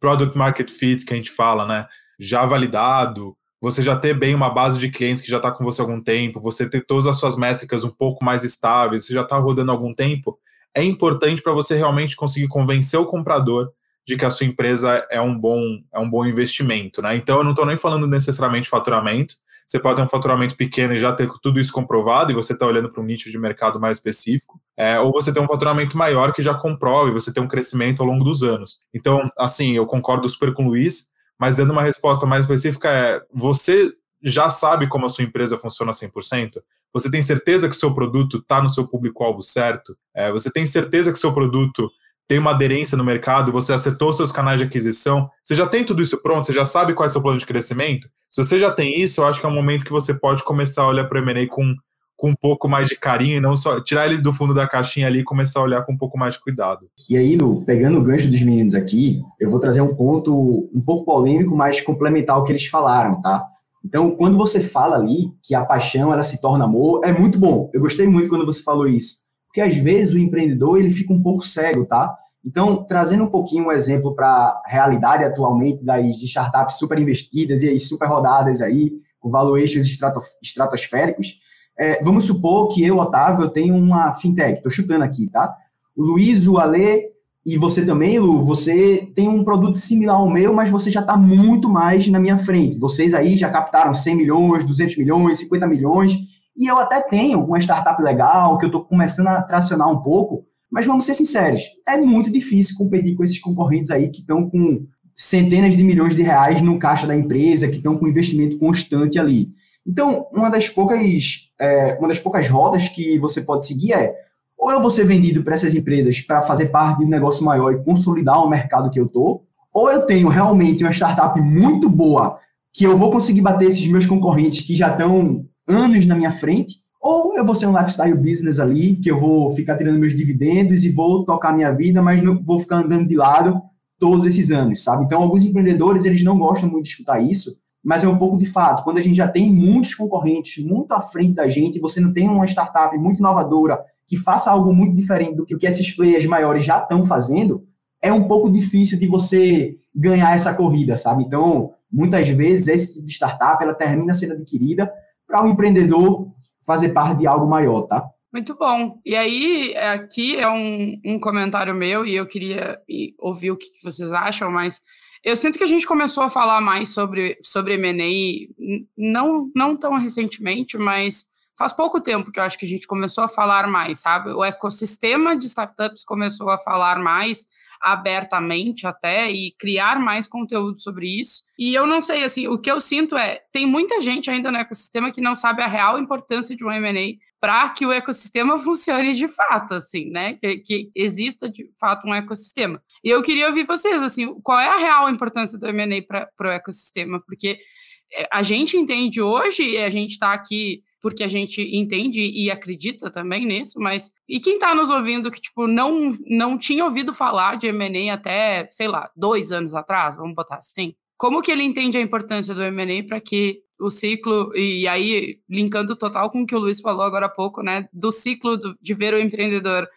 Speaker 2: product market fit, que a gente fala, né, já validado, você já ter bem uma base de clientes que já está com você há algum tempo, você ter todas as suas métricas um pouco mais estáveis, você já está rodando há algum tempo, é importante para você realmente conseguir convencer o comprador de que a sua empresa é um bom, é um bom investimento, né? Então eu não estou nem falando necessariamente faturamento, você pode ter um faturamento pequeno e já ter tudo isso comprovado e você está olhando para um nicho de mercado mais específico, é, ou você tem um faturamento maior que já comprova e você tem um crescimento ao longo dos anos. Então, assim, eu concordo super com o Luiz, mas dando uma resposta mais específica é, você já sabe como a sua empresa funciona 100%? Você tem certeza que seu produto está no seu público-alvo certo? É, você tem certeza que seu produto tem uma aderência no mercado, você acertou seus canais de aquisição, você já tem tudo isso pronto, você já sabe qual é o seu plano de crescimento. Se você já tem isso, eu acho que é um momento que você pode começar a olhar para o M&A com, com um pouco mais de carinho e não só tirar ele do fundo da caixinha ali e começar a olhar com um pouco mais de cuidado.
Speaker 4: E aí, Lu, pegando o gancho dos meninos aqui, eu vou trazer um ponto um pouco polêmico, mas complementar o que eles falaram, tá? Então, quando você fala ali que a paixão ela se torna amor, é muito bom. Eu gostei muito quando você falou isso porque às vezes o empreendedor ele fica um pouco cego, tá? Então, trazendo um pouquinho um exemplo para a realidade atualmente das startups super investidas e aí super rodadas aí, com valuations estratosféricos, é, vamos supor que eu, Otávio, eu tenho uma fintech, estou chutando aqui, tá? O Luiz, o Ale e você também, Lu, você tem um produto similar ao meu, mas você já está muito mais na minha frente. Vocês aí já captaram 100 milhões, 200 milhões, 50 milhões, e eu até tenho uma startup legal que eu estou começando a tracionar um pouco, mas vamos ser sinceros, é muito difícil competir com esses concorrentes aí que estão com centenas de milhões de reais no caixa da empresa, que estão com investimento constante ali. Então, uma das poucas, é, uma das poucas rodas que você pode seguir é ou eu vou ser vendido para essas empresas para fazer parte de um negócio maior e consolidar o mercado que eu tô, ou eu tenho realmente uma startup muito boa que eu vou conseguir bater esses meus concorrentes que já estão anos na minha frente, ou eu vou ser um lifestyle business ali, que eu vou ficar tirando meus dividendos e vou tocar minha vida, mas não vou ficar andando de lado todos esses anos, sabe? Então, alguns empreendedores, eles não gostam muito de escutar isso, mas é um pouco de fato. Quando a gente já tem muitos concorrentes muito à frente da gente, você não tem uma startup muito inovadora que faça algo muito diferente do que, esses players maiores já estão fazendo, é um pouco difícil de você ganhar essa corrida, sabe? Então, muitas vezes, esse tipo de startup, ela termina sendo adquirida para o um empreendedor fazer parte de algo maior, tá?
Speaker 1: Muito bom. E aí, aqui é um, um comentário meu e eu queria ouvir o que, que vocês acham, mas eu sinto que a gente começou a falar mais sobre, sobre M&A, não, não tão recentemente, mas faz pouco tempo que eu acho que a gente começou a falar mais, sabe? O ecossistema de startups começou a falar mais, abertamente até e criar mais conteúdo sobre isso. E eu não sei, assim, o que eu sinto é, tem muita gente ainda no ecossistema que não sabe a real importância de um M&A para que o ecossistema funcione de fato, assim, né? Que, que, exista de fato um ecossistema. E eu queria ouvir vocês, assim, qual é a real importância do M&A para o ecossistema? Porque é, a gente entende hoje, e a gente está aqui porque a gente entende e acredita também nisso, mas e quem está nos ouvindo que tipo não não tinha ouvido falar de M&A até sei lá dois anos atrás, vamos botar assim, como que ele entende a importância do M&A para que o ciclo e aí linkando total com o que o Luiz falou agora há pouco, né, do ciclo do, de ver o empreendedor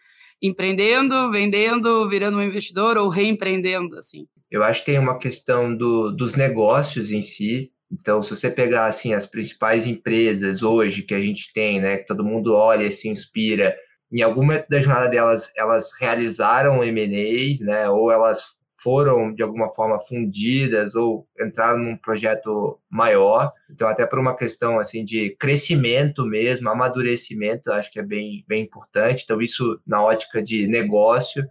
Speaker 1: empreendendo, vendendo, virando um investidor ou reempreendendo assim.
Speaker 3: Eu acho que tem uma questão do, dos negócios em si, então, se você pegar assim as principais empresas hoje que a gente tem, né, que todo mundo olha e se inspira, em algum momento da jornada delas, elas realizaram M&As, né, ou elas foram de alguma forma fundidas ou entraram num projeto maior. Então, até por uma questão assim de crescimento mesmo, amadurecimento, acho que é bem, bem importante. Então, isso na ótica de negócio,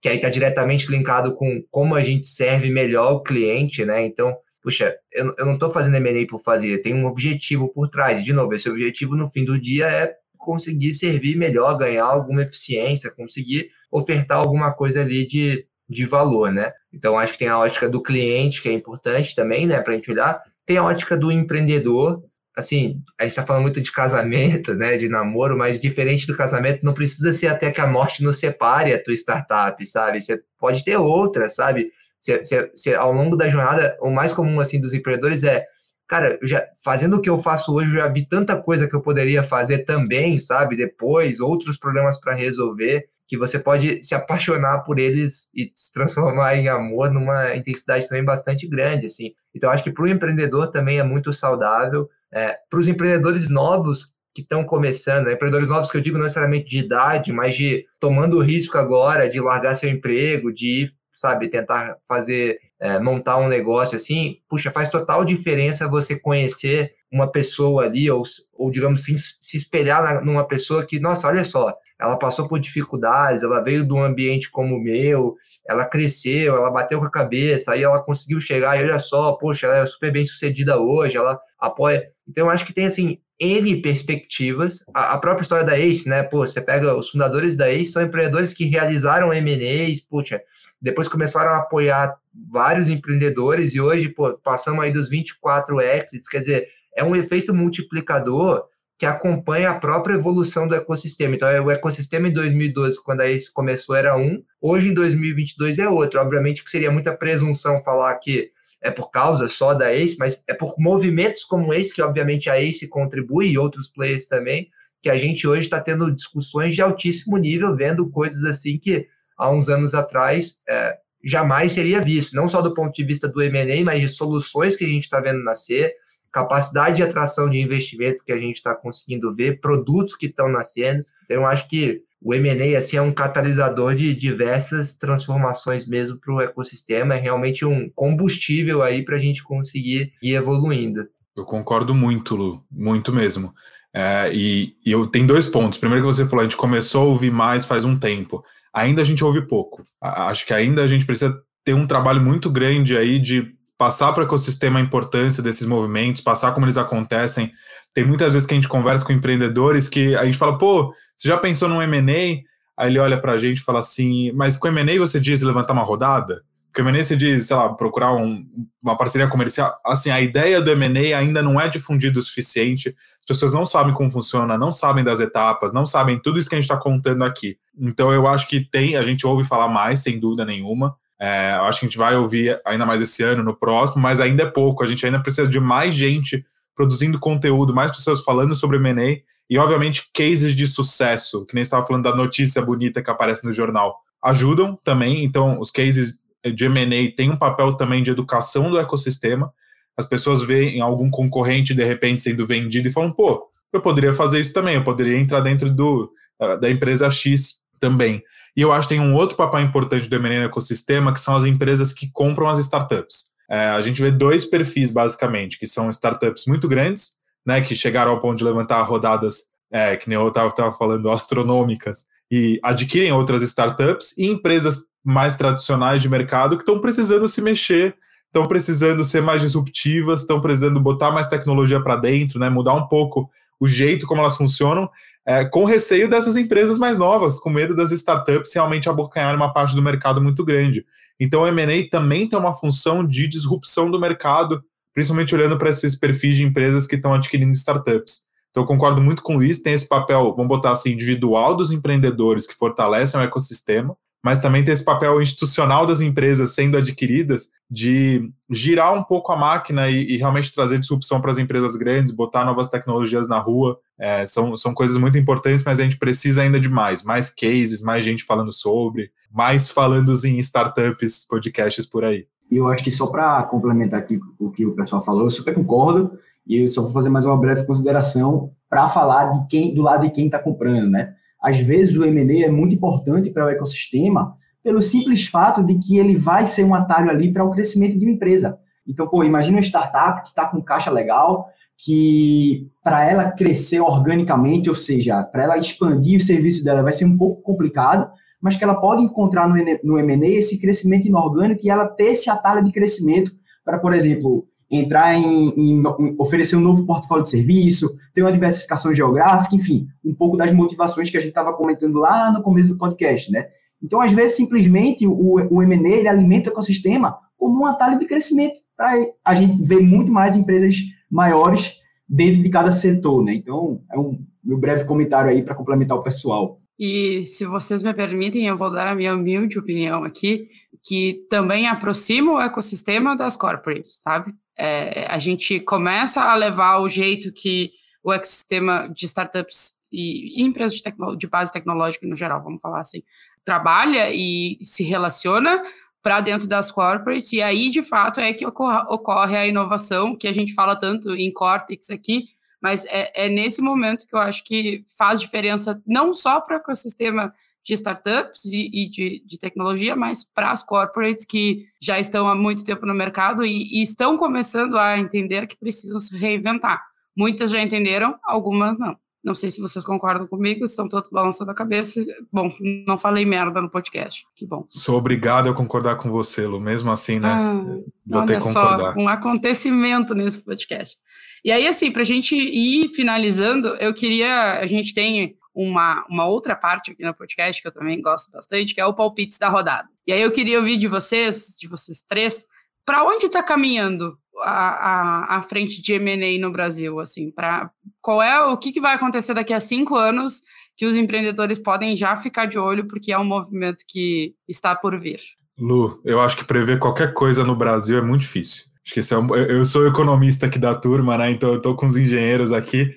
Speaker 3: que aí está diretamente linkado com como a gente serve melhor o cliente, né? Então, puxa, eu, eu não estou fazendo M&A por fazer, tem um objetivo por trás. De novo, esse objetivo no fim do dia é conseguir servir melhor, ganhar alguma eficiência, conseguir ofertar alguma coisa ali de, de valor, né? Então, acho que tem a ótica do cliente, que é importante também, né, para a gente olhar. Tem a ótica do empreendedor, assim, a gente está falando muito de casamento, né, de namoro, mas diferente do casamento, não precisa ser até que a morte nos separe a tua startup, sabe? Você pode ter outra, sabe? Se, se, se, ao longo da jornada, o mais comum, assim, dos empreendedores é cara, já, fazendo o que eu faço hoje, eu já vi tanta coisa que eu poderia fazer também, sabe? Depois, outros problemas para resolver, que você pode se apaixonar por eles e se transformar em amor numa intensidade também bastante grande, assim. Então, acho que para o empreendedor também é muito saudável. É, para os empreendedores novos que estão começando, né? empreendedores novos que eu digo não necessariamente de idade, mas de tomando o risco agora de largar seu emprego, de ir sabe, tentar fazer, é, montar um negócio assim, puxa, faz total diferença você conhecer uma pessoa ali, ou, ou digamos assim, se espelhar na, numa pessoa que, nossa, olha só, ela passou por dificuldades, ela veio de um ambiente como o meu, ela cresceu, ela bateu com a cabeça, aí ela conseguiu chegar, e olha só, poxa, ela é super bem sucedida hoje, ela apoia. Então, eu acho que tem, assim, N perspectivas. A, a, própria história da Ace, né? Pô, você pega os fundadores da Ace, são empreendedores que realizaram M&As, puxa, depois começaram a apoiar vários empreendedores e hoje, pô, passamos aí dos 24 exits, quer dizer, é um efeito multiplicador que acompanha a própria evolução do ecossistema. Então, é, o ecossistema em 2012, quando a Ace começou, era um, hoje em 2022 é outro. Obviamente que seria muita presunção falar que é por causa só da Ace, mas é por movimentos como esse, que obviamente a Ace contribui e outros players também, que a gente hoje está tendo discussões de altíssimo nível, vendo coisas assim que há uns anos atrás é, jamais seria visto, não só do ponto de vista do M&A, mas de soluções que a gente está vendo nascer, capacidade de atração de investimento que a gente está conseguindo ver, produtos que estão nascendo. Então, eu acho que o M&A assim, é um catalisador de diversas transformações mesmo para o ecossistema, é realmente um combustível aí para a gente conseguir ir evoluindo.
Speaker 2: Eu concordo muito, Lu, muito mesmo. É, e, e eu tenho dois pontos. Primeiro que você falou, a gente começou a ouvir mais faz um tempo ainda a gente ouve pouco. Acho que ainda a gente precisa ter um trabalho muito grande aí de passar para o ecossistema a importância desses movimentos, passar como eles acontecem. Tem muitas vezes que a gente conversa com empreendedores que a gente fala, pô, você já pensou num M&A? Aí ele olha para a gente e fala assim, mas com M&A você diz levantar uma rodada? Com M&A você diz, sei lá, procurar um, uma parceria comercial. Assim, a ideia do M&A ainda não é difundida o suficiente as pessoas não sabem como funciona, não sabem das etapas, não sabem tudo isso que a gente está contando aqui. Então eu acho que tem, a gente ouve falar mais, sem dúvida nenhuma. É, acho que a gente vai ouvir ainda mais esse ano, no próximo, mas ainda é pouco. A gente ainda precisa de mais gente produzindo conteúdo, mais pessoas falando sobre M&A e, obviamente, cases de sucesso, que nem estava falando da notícia bonita que aparece no jornal. Ajudam também, então os cases de M&A têm um papel também de educação do ecossistema, as pessoas veem algum concorrente de repente sendo vendido e falam, pô, eu poderia fazer isso também, eu poderia entrar dentro do, uh, da empresa X também. E eu acho que tem um outro papel importante do M&A no ecossistema, que são as empresas que compram as startups. É, a gente vê dois perfis, basicamente, que são startups muito grandes, né, que chegaram ao ponto de levantar rodadas, é, que nem eu estava falando, astronômicas, e adquirem outras startups, e empresas mais tradicionais de mercado que estão precisando se mexer estão precisando ser mais disruptivas, estão precisando botar mais tecnologia para dentro, né, mudar um pouco o jeito como elas funcionam, é, com receio dessas empresas mais novas, com medo das startups realmente abocanhar uma parte do mercado muito grande. Então, o M&A também tem uma função de disrupção do mercado, principalmente olhando para esses perfis de empresas que estão adquirindo startups. Então, eu concordo muito com isso, tem esse papel, vamos botar assim, individual dos empreendedores que fortalecem o ecossistema, mas também tem esse papel institucional das empresas sendo adquiridas de girar um pouco a máquina e, e realmente trazer disrupção para as empresas grandes, botar novas tecnologias na rua. É, são, são coisas muito importantes, mas a gente precisa ainda de mais, mais cases, mais gente falando sobre, mais falando em startups, podcasts por aí.
Speaker 4: E eu acho que só para complementar aqui o que o pessoal falou, eu super concordo, e eu só vou fazer mais uma breve consideração para falar de quem do lado de quem está comprando, né? Às vezes o M&A é muito importante para o ecossistema, pelo simples fato de que ele vai ser um atalho ali para o crescimento de uma empresa. Então, pô, imagina uma startup que está com caixa legal, que para ela crescer organicamente, ou seja, para ela expandir o serviço dela vai ser um pouco complicado, mas que ela pode encontrar no, no M&A esse crescimento inorgânico e ela ter esse atalho de crescimento para, por exemplo, entrar em, em, oferecer um novo portfólio de serviço, ter uma diversificação geográfica, enfim, um pouco das motivações que a gente estava comentando lá no começo do podcast, né? Então, às vezes, simplesmente, o, o M&A alimenta o ecossistema como um atalho de crescimento, para a gente ver muito mais empresas maiores dentro de cada setor, né? Então, é um meu breve comentário aí para complementar o pessoal.
Speaker 1: E se vocês me permitem, eu vou dar a minha humilde opinião aqui, que também aproxima o ecossistema das corporates, sabe? É, a gente começa a levar o jeito que o ecossistema de startups e, empresas de, de base tecnológica no geral, vamos falar assim, trabalha e se relaciona para dentro das corporates, e aí, de fato, é que ocorre, ocorre a inovação, que a gente fala tanto em Cortex aqui, mas é, é nesse momento que eu acho que faz diferença não só para o ecossistema de startups e, e de, de, tecnologia, mas para as corporates que já estão há muito tempo no mercado e, e, estão começando a entender que precisam se reinventar. Muitas já entenderam, algumas não. Não sei se vocês concordam comigo, estão todos balançando a cabeça. Bom, não falei merda no podcast. Que bom.
Speaker 2: Sou obrigado a concordar com você, Lu. Mesmo assim, né? Ah,
Speaker 1: Vou ter que concordar. Só, um acontecimento nesse podcast. E aí, assim, para a gente ir finalizando, eu queria. A gente tem uma, uma outra parte aqui no podcast que eu também gosto bastante, que é o palpites da rodada. E aí eu queria ouvir de vocês, de vocês três, para onde está caminhando a, a, a, frente de M&A no Brasil, assim, para qual é o que, que vai acontecer daqui a cinco anos que os empreendedores podem já ficar de olho porque é um movimento que está por vir.
Speaker 2: Lu, eu acho que prever qualquer coisa no Brasil é muito difícil. Acho que é um, eu sou economista aqui da turma, né? Então eu estou com os engenheiros aqui.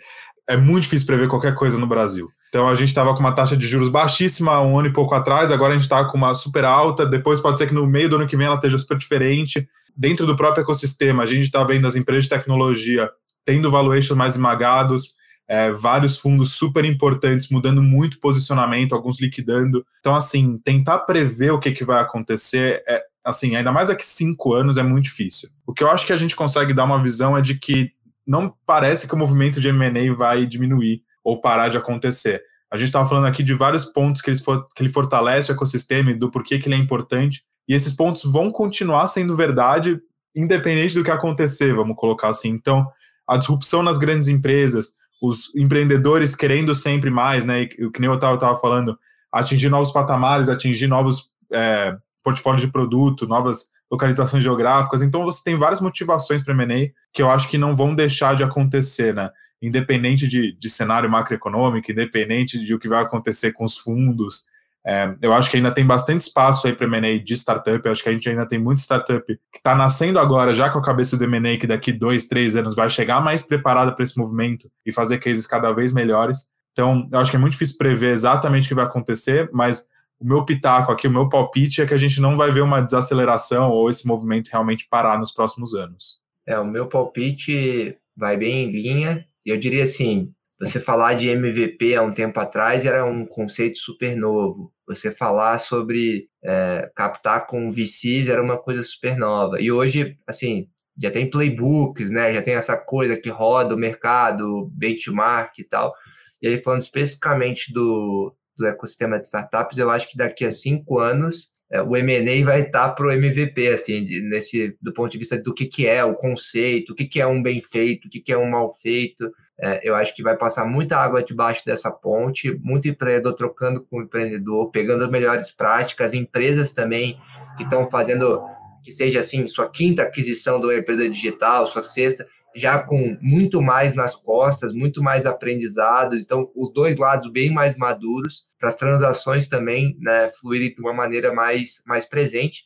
Speaker 2: É muito difícil prever qualquer coisa no Brasil. Então a gente estava com uma taxa de juros baixíssima um ano e pouco atrás, agora a gente está com uma super alta, depois pode ser que no meio do ano que vem ela esteja super diferente. Dentro do próprio ecossistema, a gente está vendo as empresas de tecnologia tendo valuations mais esmagados, é, vários fundos super importantes mudando muito posicionamento, alguns liquidando. Então, assim, tentar prever o que, que vai acontecer é, assim, ainda mais daqui cinco anos é muito difícil. O que eu acho que a gente consegue dar uma visão é de que não parece que o movimento de M&A vai diminuir ou parar de acontecer. A gente estava falando aqui de vários pontos que ele, for, que ele fortalece o ecossistema e do porquê que ele é importante, e esses pontos vão continuar sendo verdade, independente do que acontecer, vamos colocar assim. Então, a disrupção nas grandes empresas, os empreendedores querendo sempre mais, né? O que nem eu estava falando, atingir novos patamares, atingir novos é, portfólios de produto, novas localizações geográficas. Então, você tem várias motivações para M&A que eu acho que não vão deixar de acontecer, né? independente de, de cenário macroeconômico, independente de o que vai acontecer com os fundos. É, eu acho que ainda tem bastante espaço aí para M&A de startup. Eu acho que a gente ainda tem muito startup que está nascendo agora, já com a cabeça do M&A, que daqui dois, três anos vai chegar mais preparada para esse movimento e fazer cases cada vez melhores. Então, eu acho que é muito difícil prever exatamente o que vai acontecer, mas o meu pitaco aqui, o meu palpite é que a gente não vai ver uma desaceleração ou esse movimento realmente parar nos próximos anos.
Speaker 3: É, o meu palpite vai bem em linha eu diria assim, você falar de MVP há um tempo atrás era um conceito super novo. Você falar sobre é, captar com VCs era uma coisa super nova. E hoje, assim, já tem playbooks, né? Já tem essa coisa que roda o mercado, benchmark e tal. E aí, falando especificamente do, do ecossistema de startups, eu acho que daqui a cinco anos é, o M&A vai estar para o MVP, assim, de, nesse, do ponto de vista do que, que é o conceito, o que, que é um bem feito, o que, que é um mal feito. É, eu acho que vai passar muita água debaixo dessa ponte, muito empreendedor trocando com o empreendedor, pegando melhores práticas, empresas também que estão fazendo que seja assim sua quinta aquisição de uma empresa digital, sua sexta, já com muito mais nas costas, muito mais aprendizado, então os dois lados bem mais maduros, para as transações também né, fluírem de uma maneira mais, mais presente.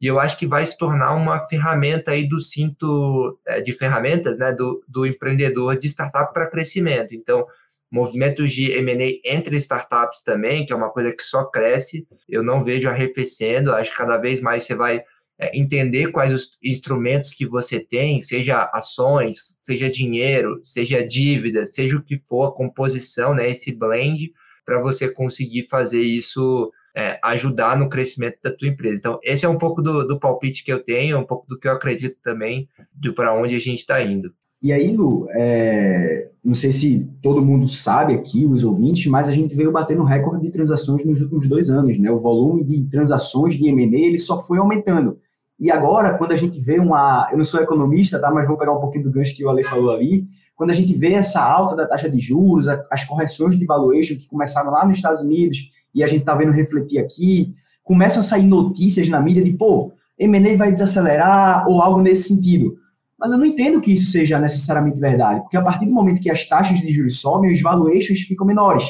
Speaker 3: E eu acho que vai se tornar uma ferramenta aí do cinto é, de ferramentas né, do, do empreendedor de startup para crescimento. Então, movimentos de M&A entre startups também, que é uma coisa que só cresce, eu não vejo arrefecendo, acho que cada vez mais você vai é, entender quais os instrumentos que você tem, seja ações, seja dinheiro, seja dívida, seja o que for, a composição, né, esse blend, para você conseguir fazer isso é, ajudar no crescimento da tua empresa. Então, esse é um pouco do, do palpite que eu tenho, um pouco do que eu acredito também, de para onde a gente está indo.
Speaker 4: E aí, Lu, é, não sei se todo mundo sabe aqui, os ouvintes, mas a gente veio batendo recorde de transações nos últimos dois anos, né? O volume de transações de M&A, ele só foi aumentando. E agora, quando a gente vê uma... Eu não sou economista, tá? Mas vou pegar um pouquinho do gancho que o Ale falou ali. Quando a gente vê essa alta da taxa de juros, as correções de valuation que começaram lá nos Estados Unidos e a gente tá vendo refletir aqui, começam a sair notícias na mídia de, pô, M&A vai desacelerar ou algo nesse sentido. Mas eu não entendo que isso seja necessariamente verdade, porque a partir do momento que as taxas de juros sobem, os valuations ficam menores.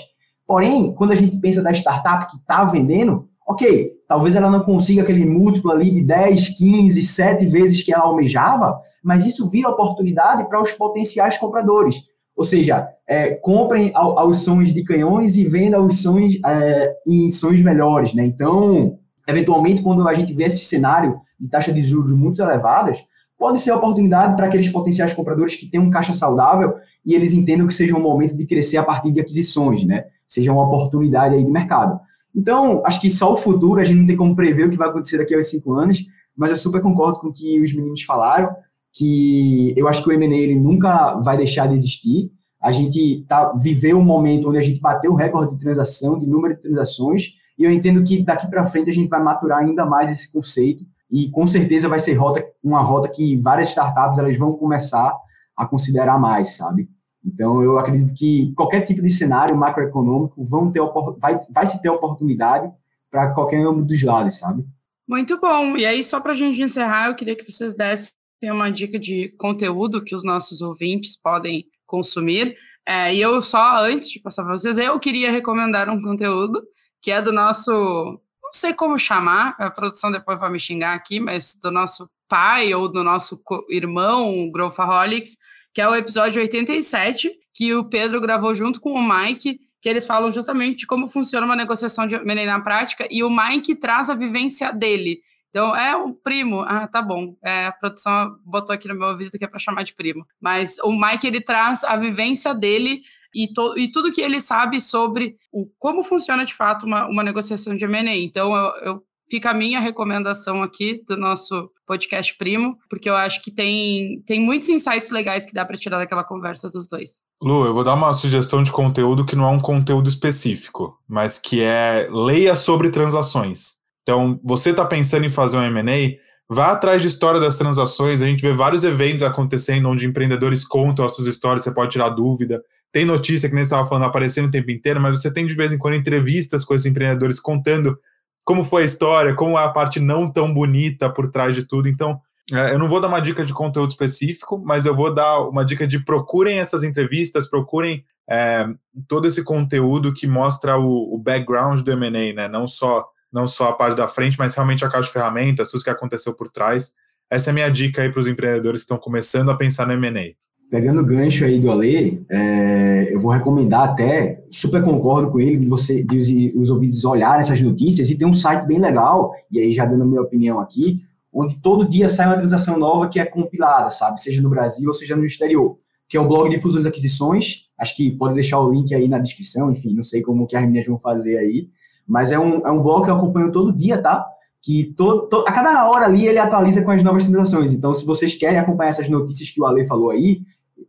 Speaker 4: Porém, quando a gente pensa da startup que está vendendo, ok, talvez ela não consiga aquele múltiplo ali de 10, 15, 7 vezes que ela almejava, mas isso vira oportunidade para os potenciais compradores. Ou seja, é, comprem aos sons de canhões e vendam os sons é, em sons melhores. Né? Então, eventualmente, quando a gente vê esse cenário de taxa de juros muito elevadas, pode ser oportunidade para aqueles potenciais compradores que têm um caixa saudável e eles entendam que seja um momento de crescer a partir de aquisições, né? Seja uma oportunidade aí de mercado. Então, acho que só o futuro, a gente não tem como prever o que vai acontecer daqui a cinco anos, mas eu super concordo com o que os meninos falaram, que eu acho que o M&A nunca vai deixar de existir. A gente tá, viveu um momento onde a gente bateu o recorde de transação, de número de transações, e eu entendo que daqui para frente a gente vai maturar ainda mais esse conceito e com certeza vai ser rota, uma rota que várias startups elas vão começar a considerar mais, sabe? Então, eu acredito que qualquer tipo de cenário macroeconômico vão ter, vai, vai se ter oportunidade para qualquer um dos lados, sabe?
Speaker 1: Muito bom. E aí, só para a gente encerrar, eu queria que vocês dessem uma dica de conteúdo que os nossos ouvintes podem consumir. É, e eu só, antes de passar para vocês, eu queria recomendar um conteúdo que é do nosso não sei como chamar, a produção depois vai me xingar aqui, mas do nosso pai ou do nosso irmão, o Growthaholics, que é o episódio 87, que o Pedro gravou junto com o Mike, que eles falam justamente de como funciona uma negociação de M&A na prática, e o Mike traz a vivência dele. Então, é o primo. Ah, tá bom. É, a produção botou aqui no meu ouvido que é para chamar de primo. Mas o Mike, ele traz a vivência dele e, to, e tudo que ele sabe sobre o, como funciona de fato uma, uma negociação de M&A. Então, eu, eu, fica a minha recomendação aqui do nosso podcast primo, porque eu acho que tem, tem muitos insights legais que dá para tirar daquela conversa dos dois.
Speaker 2: Lu, eu vou dar uma sugestão de conteúdo que não é um conteúdo específico, mas que é leia sobre transações. Então, você está pensando em fazer um M&A, vá atrás de história das transações. A gente vê vários eventos acontecendo onde empreendedores contam as suas histórias, você pode tirar dúvida. Tem notícia que nem estava falando aparecendo o tempo inteiro, mas você tem de vez em quando entrevistas com esses empreendedores contando como foi a história, como é a parte não tão bonita por trás de tudo. Então, é, eu não vou dar uma dica de conteúdo específico, mas eu vou dar uma dica de procurem essas entrevistas, procurem é, todo esse conteúdo que mostra o, o background do M&A, né? Não só não só a parte da frente, mas realmente a caixa de ferramentas, tudo que aconteceu por trás. Essa é a minha dica aí para os empreendedores que estão começando a pensar no M&A.
Speaker 4: Pegando o gancho aí do Ale, é, eu vou recomendar até, super concordo com ele, de você, de os, os ouvintes olharem essas notícias, e tem um site bem legal, e aí já dando a minha opinião aqui, onde todo dia sai uma transação nova que é compilada, sabe? Seja no Brasil ou seja no exterior, que é o blog de fusões e aquisições, acho que pode deixar o link aí na descrição, enfim, não sei como que as meninas vão fazer aí, mas é um, é um blog que eu acompanho todo dia, tá? Que to, to, a cada hora ali ele atualiza com as novas transações, então se vocês querem acompanhar essas notícias que o Ale falou aí,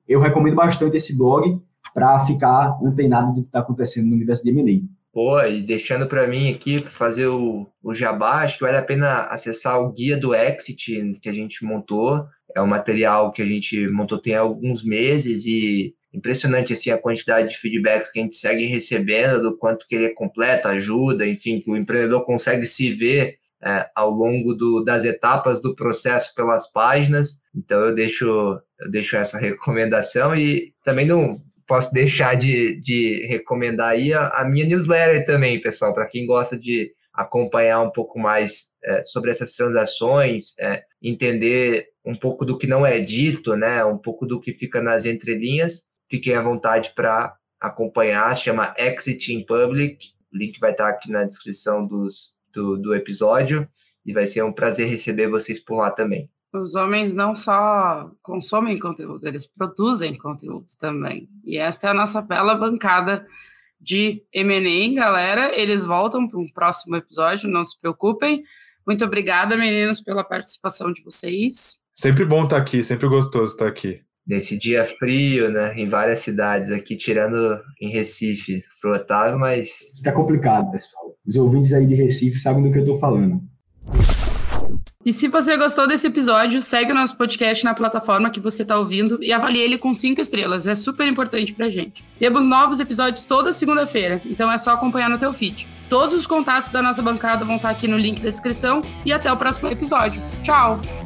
Speaker 4: eu recomendo bastante esse blog para ficar antenado do que está acontecendo no universo de M&A.
Speaker 3: Pô, e deixando para mim aqui fazer o, o jabá, acho que vale a pena acessar o guia do Exit que a gente montou. É um material que a gente montou tem alguns meses e impressionante assim a quantidade de feedbacks que a gente segue recebendo, do quanto que ele é completo, ajuda, enfim, que o empreendedor consegue se ver é, ao longo do, das etapas do processo pelas páginas. Então eu deixo, eu deixo essa recomendação e também não posso deixar de, de recomendar aí a, a minha newsletter também, pessoal, para quem gosta de acompanhar um pouco mais é, sobre essas transações, é, entender um pouco do que não é dito, né, um pouco do que fica nas entrelinhas, fiquem à vontade para acompanhar, se chama Exit in Public, o link vai estar aqui na descrição dos, do, do episódio e vai ser um prazer receber vocês por lá também.
Speaker 1: Os homens não só consomem conteúdo, eles produzem conteúdo também. E esta é a nossa bela bancada de M&A, galera. Eles voltam para um próximo episódio, não se preocupem. Muito obrigada, meninos, pela participação de vocês.
Speaker 2: Sempre bom estar aqui, sempre gostoso estar aqui.
Speaker 3: Nesse dia frio, né? Em várias cidades aqui, tirando em Recife pro Otávio, mas.
Speaker 4: Tá complicado, pessoal. Os ouvintes aí de Recife sabem do que eu tô falando.
Speaker 1: E se você gostou desse episódio, segue o nosso podcast na plataforma que você está ouvindo e avalie ele com cinco estrelas. É super importante pra gente. Temos novos episódios toda segunda-feira, então é só acompanhar no teu feed. Todos os contatos da nossa bancada vão estar aqui no link da descrição e até o próximo episódio. Tchau!